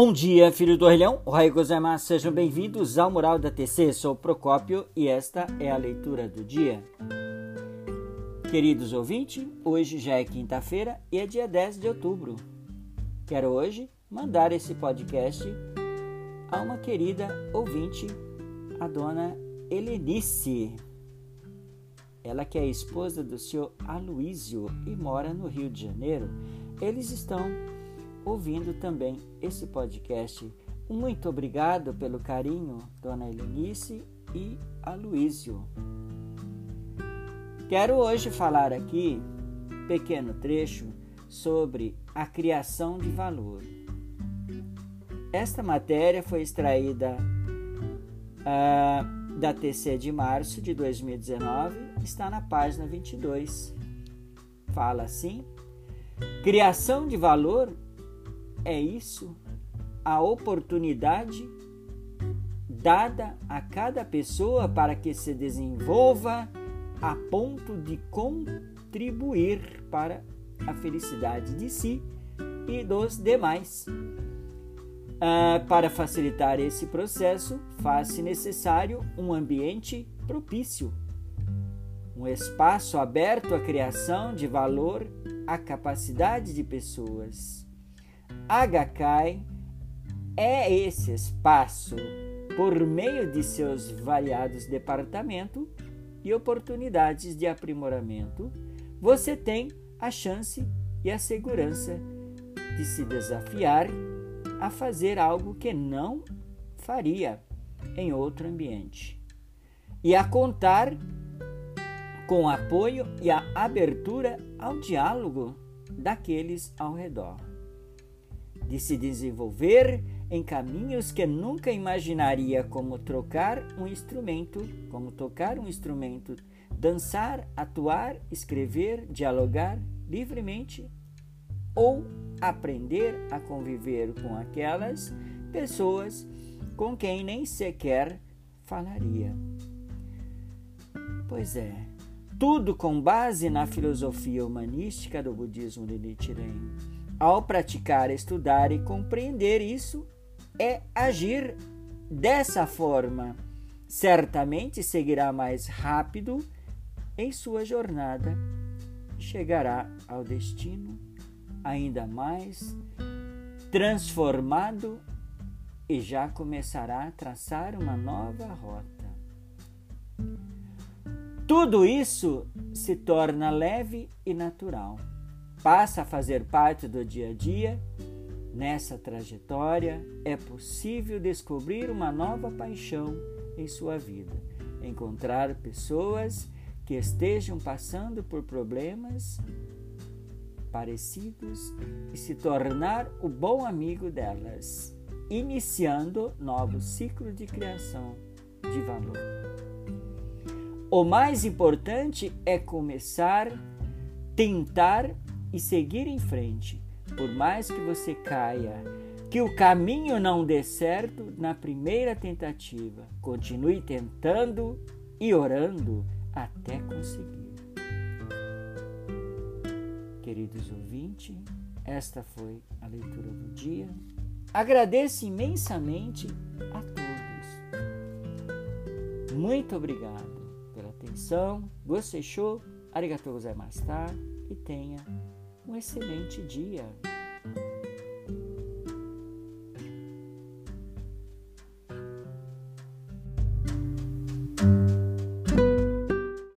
Bom dia, filho do orelhão. Oi, gozaimasu. Sejam bem-vindos ao Mural da TC. Sou Procópio e esta é a leitura do dia. Queridos ouvintes, hoje já é quinta-feira e é dia 10 de outubro. Quero hoje mandar esse podcast a uma querida ouvinte, a dona Helenice. Ela que é esposa do senhor Aloísio e mora no Rio de Janeiro. Eles estão ouvindo também esse podcast. Muito obrigado pelo carinho, Dona Helenice e Aloísio. Quero hoje falar aqui, pequeno trecho, sobre a criação de valor. Esta matéria foi extraída uh, da TC de março de 2019, está na página 22. Fala assim: criação de valor é isso a oportunidade dada a cada pessoa para que se desenvolva a ponto de contribuir para a felicidade de si e dos demais. Ah, para facilitar esse processo, faz-se necessário um ambiente propício, um espaço aberto à criação de valor à capacidade de pessoas. Haggai é esse espaço, por meio de seus variados departamentos e oportunidades de aprimoramento, você tem a chance e a segurança de se desafiar a fazer algo que não faria em outro ambiente. E a contar com apoio e a abertura ao diálogo daqueles ao redor de se desenvolver em caminhos que nunca imaginaria como trocar um instrumento, como tocar um instrumento, dançar, atuar, escrever, dialogar livremente ou aprender a conviver com aquelas pessoas com quem nem sequer falaria. Pois é, tudo com base na filosofia humanística do budismo de Nichiren ao praticar, estudar e compreender isso, é agir dessa forma. Certamente seguirá mais rápido em sua jornada chegará ao destino ainda mais transformado e já começará a traçar uma nova rota. Tudo isso se torna leve e natural passa a fazer parte do dia a dia, nessa trajetória é possível descobrir uma nova paixão em sua vida, encontrar pessoas que estejam passando por problemas parecidos e se tornar o bom amigo delas, iniciando novo ciclo de criação de valor. O mais importante é começar, tentar e seguir em frente, por mais que você caia, que o caminho não dê certo na primeira tentativa. Continue tentando e orando até conseguir. Queridos ouvintes, esta foi a leitura do dia. Agradeço imensamente a todos. Muito obrigado pela atenção. Você show? Arigatou gozaimasu, tá? E tenha um excelente dia.